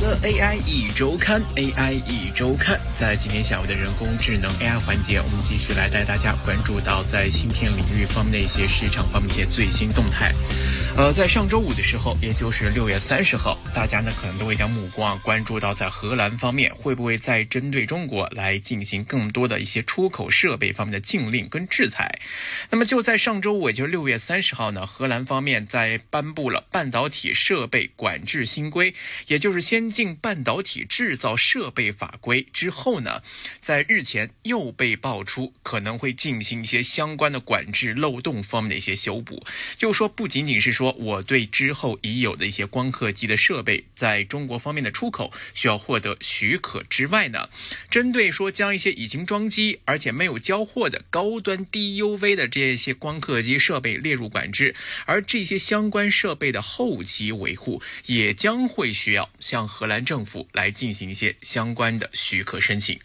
的 AI 一周刊，AI 一周刊，在今天下午的人工智能 AI 环节，我们继续来带大家关注到在芯片领域方面的一些市场方面一些最新动态。呃，在上周五的时候，也就是六月三十号，大家呢可能都会将目光关注到在荷兰方面会不会再针对中国来进行更多的一些出口设备方面的禁令跟制裁。那么就在上周五，也就是六月三十号呢，荷兰方面在颁布了半导体设备管制新规，也就是先进半导体制造设备法规之后呢，在日前又被爆出可能会进行一些相关的管制漏洞方面的一些修补，就说不仅仅是说。我对之后已有的一些光刻机的设设备在中国方面的出口需要获得许可之外呢，针对说将一些已经装机而且没有交货的高端 DUV 的这些光刻机设备列入管制，而这些相关设备的后期维护也将会需要向荷兰政府来进行一些相关的许可申请。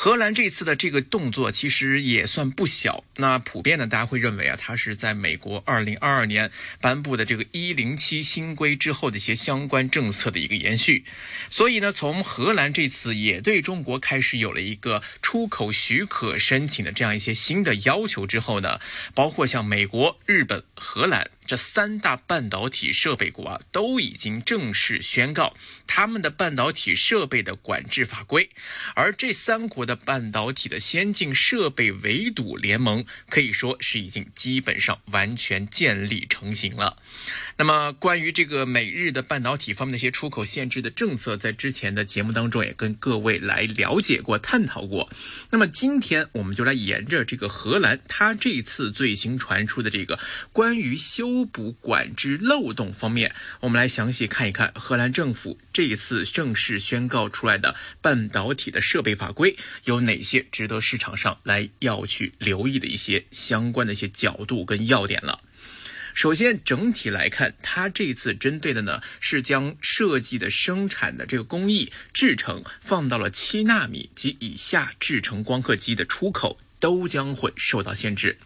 荷兰这次的这个动作其实也算不小。那普遍呢，大家会认为啊，它是在美国二零二二年颁布的这个一零七新规之后的一些相关政策的一个延续。所以呢，从荷兰这次也对中国开始有了一个出口许可申请的这样一些新的要求之后呢，包括像美国、日本、荷兰。这三大半导体设备国啊，都已经正式宣告他们的半导体设备的管制法规，而这三国的半导体的先进设备围堵联盟可以说是已经基本上完全建立成型了。那么，关于这个美日的半导体方面的一些出口限制的政策，在之前的节目当中也跟各位来了解过、探讨过。那么今天我们就来沿着这个荷兰，它这次最新传出的这个关于修。修补管制漏洞方面，我们来详细看一看荷兰政府这一次正式宣告出来的半导体的设备法规有哪些值得市场上来要去留意的一些相关的一些角度跟要点了。首先，整体来看，它这次针对的呢是将设计的生产的这个工艺制成放到了七纳米及以下制成光刻机的出口都将会受到限制。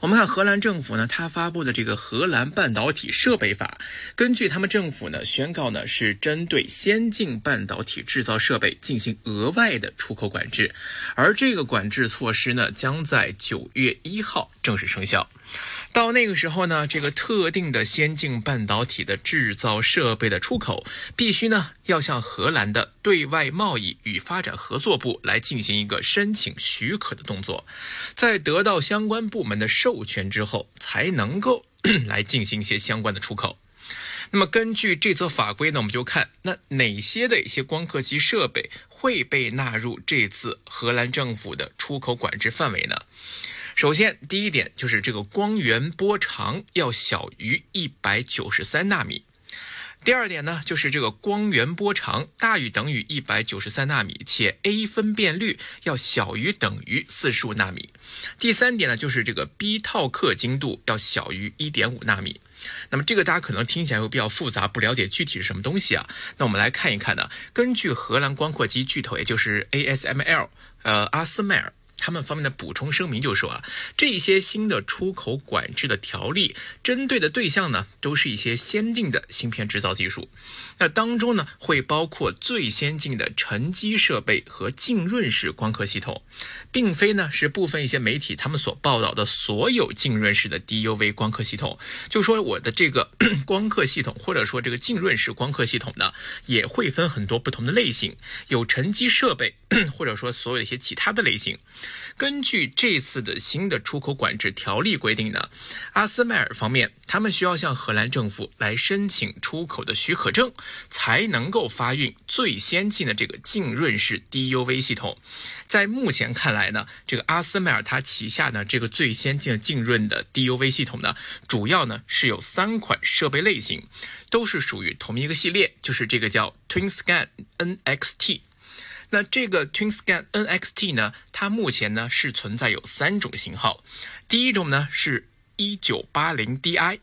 我们看荷兰政府呢，它发布的这个《荷兰半导体设备法》，根据他们政府呢宣告呢，是针对先进半导体制造设备进行额外的出口管制，而这个管制措施呢，将在九月一号正式生效。到那个时候呢，这个特定的先进半导体的制造设备的出口，必须呢要向荷兰的对外贸易与发展合作部来进行一个申请许可的动作，在得到相关部门的授权之后，才能够来进行一些相关的出口。那么根据这则法规呢，我们就看那哪些的一些光刻机设备会被纳入这次荷兰政府的出口管制范围呢？首先，第一点就是这个光源波长要小于一百九十三纳米。第二点呢，就是这个光源波长大于等于一百九十三纳米，且 A 分辨率要小于等于四十五纳米。第三点呢，就是这个 B 套刻精度要小于一点五纳米。那么这个大家可能听起来会比较复杂，不了解具体是什么东西啊？那我们来看一看呢，根据荷兰光刻机巨头，也就是 ASML，呃，阿斯麦尔。他们方面的补充声明就说啊，这些新的出口管制的条例针对的对象呢，都是一些先进的芯片制造技术。那当中呢，会包括最先进的沉积设备和浸润式光刻系统，并非呢是部分一些媒体他们所报道的所有浸润式的 DUV 光刻系统。就说我的这个 光刻系统，或者说这个浸润式光刻系统呢，也会分很多不同的类型，有沉积设备，或者说所有一些其他的类型。根据这次的新的出口管制条例规定呢，阿斯麦尔方面他们需要向荷兰政府来申请出口的许可证，才能够发运最先进的这个浸润式 DUV 系统。在目前看来呢，这个阿斯麦尔它旗下的这个最先进的浸润的 DUV 系统呢，主要呢是有三款设备类型，都是属于同一个系列，就是这个叫 TwinScan NXT。那这个 TwinScan NXT 呢，它目前呢是存在有三种型号，第一种呢是 1980Di，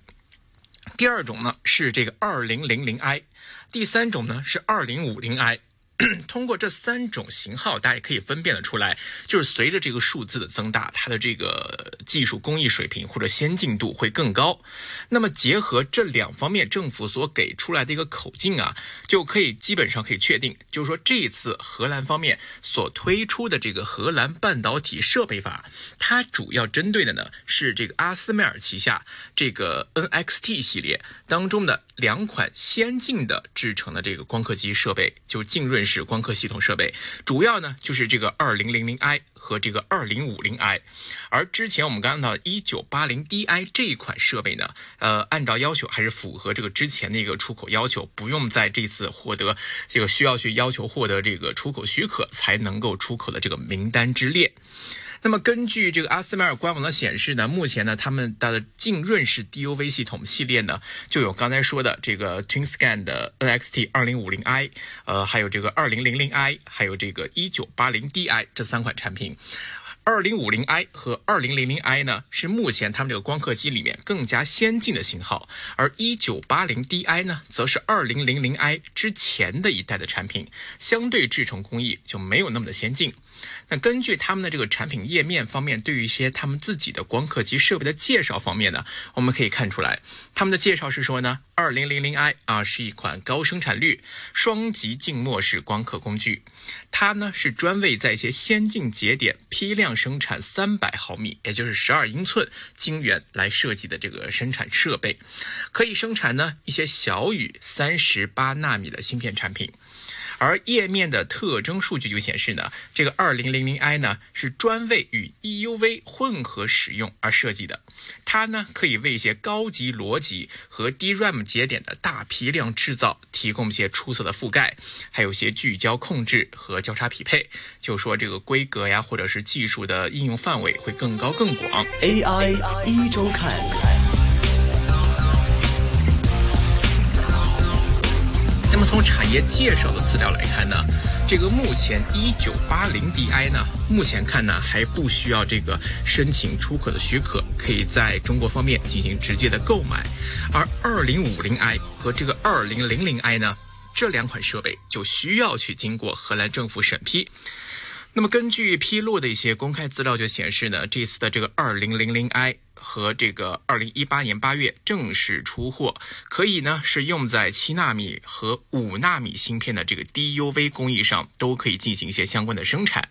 第二种呢是这个 2000i，第三种呢是 2050i。通过这三种型号，大家也可以分辨得出来，就是随着这个数字的增大，它的这个技术工艺水平或者先进度会更高。那么结合这两方面政府所给出来的一个口径啊，就可以基本上可以确定，就是说这一次荷兰方面所推出的这个荷兰半导体设备法，它主要针对的呢是这个阿斯麦尔旗下这个 NXT 系列当中的两款先进的制成的这个光刻机设备，就浸润。是光刻系统设备，主要呢就是这个二零零零 i 和这个二零五零 i，而之前我们刚刚到一九八零 di 这一款设备呢，呃，按照要求还是符合这个之前的一个出口要求，不用在这次获得这个需要去要求获得这个出口许可才能够出口的这个名单之列。那么根据这个阿斯麦尔官网的显示呢，目前呢他们的浸润式 DUV 系统系列呢就有刚才说的这个 TwinScan 的 NXT 二零五零 i，呃，还有这个二零零零 i，还有这个一九八零 DI 这三款产品。二零五零 i 和二零零零 i 呢是目前他们这个光刻机里面更加先进的型号，而一九八零 DI 呢则是二零零零 i 之前的一代的产品，相对制成工艺就没有那么的先进。那根据他们的这个产品页面方面，对于一些他们自己的光刻机设备的介绍方面呢，我们可以看出来，他们的介绍是说呢，二零零零 i 啊是一款高生产率双极静默式光刻工具，它呢是专为在一些先进节点批量生产三百毫米，也就是十二英寸晶圆来设计的这个生产设备，可以生产呢一些小于三十八纳米的芯片产品。而页面的特征数据就显示呢，这个二零零零 i 呢是专为与 EUV 混合使用而设计的，它呢可以为一些高级逻辑和 DRAM 节点的大批量制造提供一些出色的覆盖，还有一些聚焦控制和交叉匹配，就说这个规格呀或者是技术的应用范围会更高更广。AI 一周看。那么从产业介绍的资料来看呢，这个目前一九八零 DI 呢，目前看呢还不需要这个申请出口的许可，可以在中国方面进行直接的购买。而二零五零 I 和这个二零零零 I 呢，这两款设备就需要去经过荷兰政府审批。那么根据披露的一些公开资料就显示呢，这次的这个二零零零 I。和这个二零一八年八月正式出货，可以呢是用在七纳米和五纳米芯片的这个 DUV 工艺上，都可以进行一些相关的生产。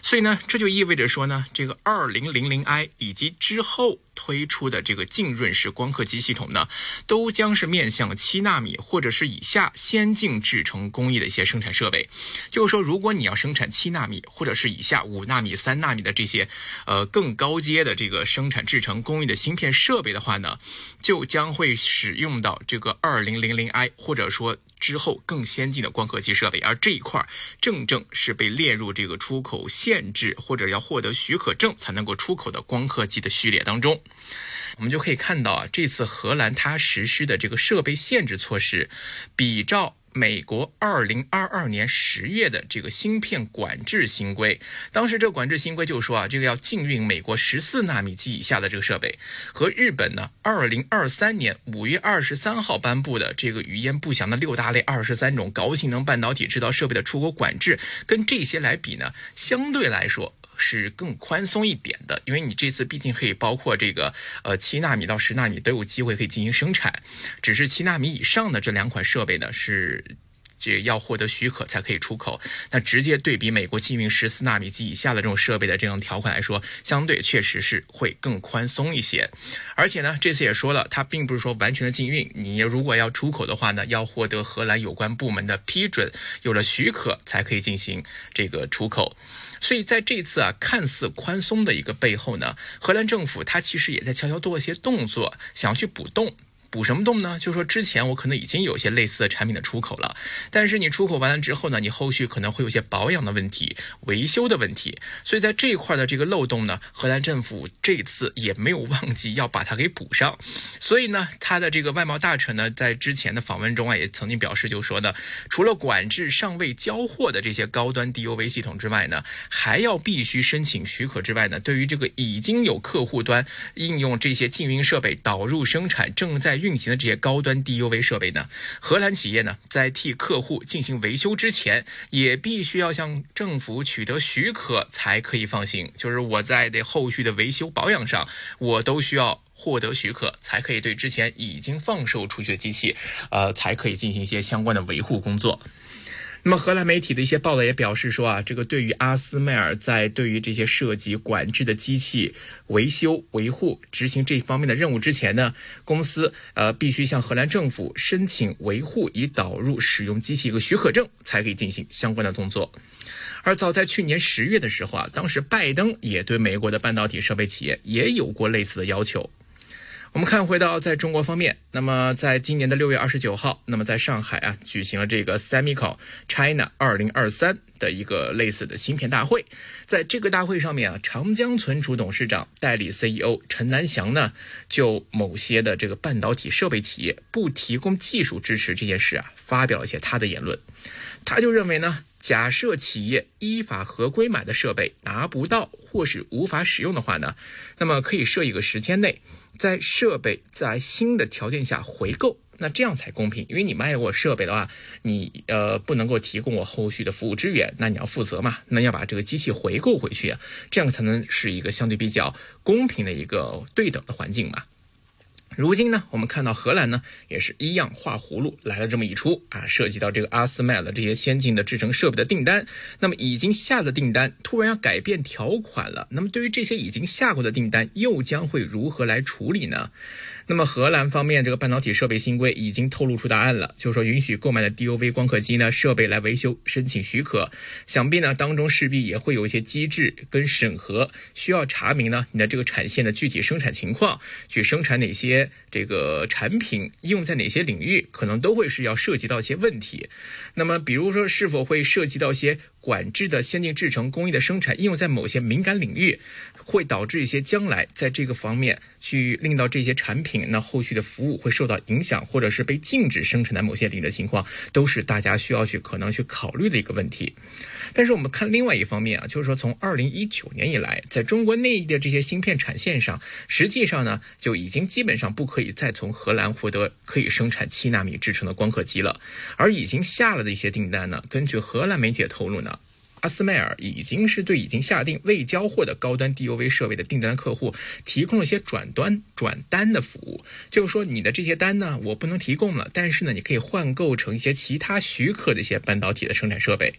所以呢，这就意味着说呢，这个二零零零 I 以及之后推出的这个浸润式光刻机系统呢，都将是面向七纳米或者是以下先进制程工艺的一些生产设备。就是说，如果你要生产七纳米或者是以下五纳米、三纳米的这些呃更高阶的这个生产制程工艺的芯片设备的话呢，就将会使用到这个二零零零 I 或者说。之后更先进的光刻机设备，而这一块正正是被列入这个出口限制或者要获得许可证才能够出口的光刻机的序列当中。我们就可以看到啊，这次荷兰它实施的这个设备限制措施，比照。美国二零二二年十月的这个芯片管制新规，当时这管制新规就说啊，这个要禁运美国十四纳米及以下的这个设备，和日本呢二零二三年五月二十三号颁布的这个语焉不详的六大类二十三种高性能半导体制造设备的出口管制，跟这些来比呢，相对来说。是更宽松一点的，因为你这次毕竟可以包括这个呃七纳米到十纳米都有机会可以进行生产，只是七纳米以上的这两款设备呢是这要获得许可才可以出口。那直接对比美国禁运十四纳米及以下的这种设备的这种条款来说，相对确实是会更宽松一些。而且呢，这次也说了，它并不是说完全的禁运，你如果要出口的话呢，要获得荷兰有关部门的批准，有了许可才可以进行这个出口。所以在这次啊看似宽松的一个背后呢，荷兰政府它其实也在悄悄做一些动作，想去补洞。补什么洞呢？就说，之前我可能已经有些类似的产品的出口了，但是你出口完了之后呢，你后续可能会有些保养的问题、维修的问题，所以在这一块的这个漏洞呢，荷兰政府这次也没有忘记要把它给补上。所以呢，他的这个外贸大臣呢，在之前的访问中啊，也曾经表示，就说呢，除了管制尚未交货的这些高端 DUV 系统之外呢，还要必须申请许可之外呢，对于这个已经有客户端应用这些禁运设备导入生产正在运行的这些高端 DUV 设备呢，荷兰企业呢在替客户进行维修之前，也必须要向政府取得许可才可以放行。就是我在这后续的维修保养上，我都需要获得许可，才可以对之前已经放售出去的机器，呃，才可以进行一些相关的维护工作。那么，荷兰媒体的一些报道也表示说啊，这个对于阿斯麦尔在对于这些涉及管制的机器维修维护执行这方面的任务之前呢，公司呃必须向荷兰政府申请维护以导入使用机器一个许可证，才可以进行相关的动作。而早在去年十月的时候啊，当时拜登也对美国的半导体设备企业也有过类似的要求。我们看回到在中国方面，那么在今年的六月二十九号，那么在上海啊举行了这个 Semicon China 二零二三的一个类似的芯片大会。在这个大会上面啊，长江存储董事长代理 CEO 陈南祥呢，就某些的这个半导体设备企业不提供技术支持这件事啊，发表了一些他的言论。他就认为呢，假设企业依法合规买的设备拿不到或是无法使用的话呢，那么可以设一个时间内。在设备在新的条件下回购，那这样才公平。因为你卖我设备的话，你呃不能够提供我后续的服务支援，那你要负责嘛？那要把这个机器回购回去啊，这样才能是一个相对比较公平的一个对等的环境嘛。如今呢，我们看到荷兰呢也是一样画葫芦来了这么一出啊，涉及到这个阿斯麦的这些先进的制成设备的订单，那么已经下的订单突然要改变条款了，那么对于这些已经下过的订单，又将会如何来处理呢？那么荷兰方面这个半导体设备新规已经透露出答案了，就是说允许购买的 DUV 光刻机呢设备来维修申请许可，想必呢当中势必也会有一些机制跟审核，需要查明呢你的这个产线的具体生产情况，去生产哪些这个产品，应用在哪些领域，可能都会是要涉及到一些问题。那么比如说是否会涉及到一些。管制的先进制程工艺的生产应用在某些敏感领域，会导致一些将来在这个方面去令到这些产品那后续的服务会受到影响，或者是被禁止生产在某些领域的情况，都是大家需要去可能去考虑的一个问题。但是我们看另外一方面啊，就是说从二零一九年以来，在中国内地的这些芯片产线上，实际上呢就已经基本上不可以再从荷兰获得可以生产七纳米制成的光刻机了，而已经下了的一些订单呢，根据荷兰媒体的透露呢。阿斯麦尔已经是对已经下定未交货的高端 DUV 设备的订单客户提供了一些转端转单的服务，就是说你的这些单呢，我不能提供了，但是呢，你可以换购成一些其他许可的一些半导体的生产设备。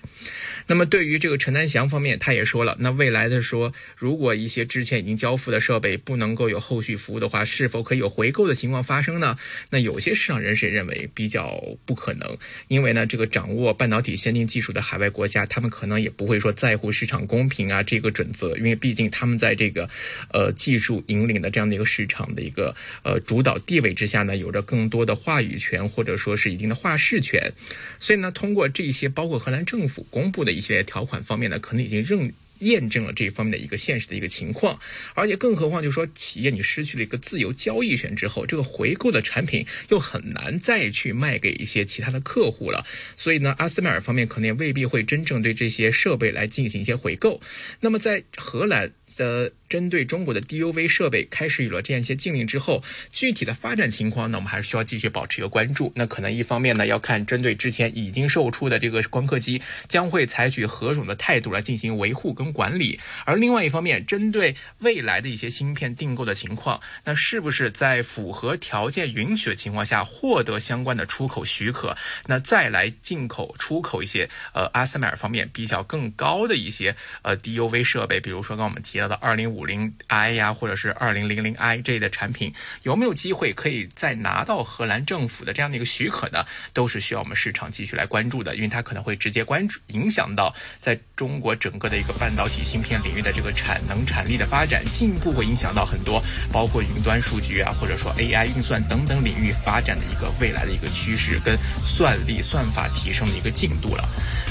那么对于这个陈南祥方面，他也说了，那未来的说，如果一些之前已经交付的设备不能够有后续服务的话，是否可以有回购的情况发生呢？那有些市场人士也认为比较不可能，因为呢，这个掌握半导体先进技术的海外国家，他们可能也。不会说在乎市场公平啊这个准则，因为毕竟他们在这个，呃技术引领的这样的一个市场我们的一个呃主导地位之下呢，有着更多的话语权或者说是一定的话事权，所以呢，通过这些包括荷兰政府公布的一些条款方面呢，可能已经认。验证了这一方面的一个现实的一个情况，而且更何况，就是说企业你失去了一个自由交易权之后，这个回购的产品又很难再去卖给一些其他的客户了。所以呢，阿斯麦尔方面可能也未必会真正对这些设备来进行一些回购。那么在荷兰。的针对中国的 DUV 设备开始有了这样一些禁令之后，具体的发展情况呢，我们还是需要继续保持一个关注。那可能一方面呢，要看针对之前已经售出的这个光刻机，将会采取何种的态度来进行维护跟管理；而另外一方面，针对未来的一些芯片订购的情况，那是不是在符合条件允许的情况下获得相关的出口许可，那再来进口出口一些呃阿斯麦尔方面比较更高的一些呃 DUV 设备，比如说刚我们提到。的二零五零 i 呀，或者是二零零零 i 这类的产品，有没有机会可以再拿到荷兰政府的这样的一个许可呢？都是需要我们市场继续来关注的，因为它可能会直接关注影响到在中国整个的一个半导体芯片领域的这个产能产力的发展，进一步会影响到很多包括云端数据啊，或者说 AI 运算等等领域发展的一个未来的一个趋势跟算力算法提升的一个进度了。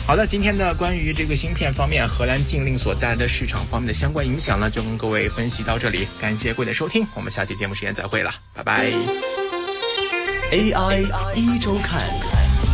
好的，今天呢，关于这个芯片方面，荷兰禁令所带来的市场方面的相关影响讲呢，就跟各位分析到这里。感谢各位的收听，我们下期节目时间再会了，拜拜。AI 一周看。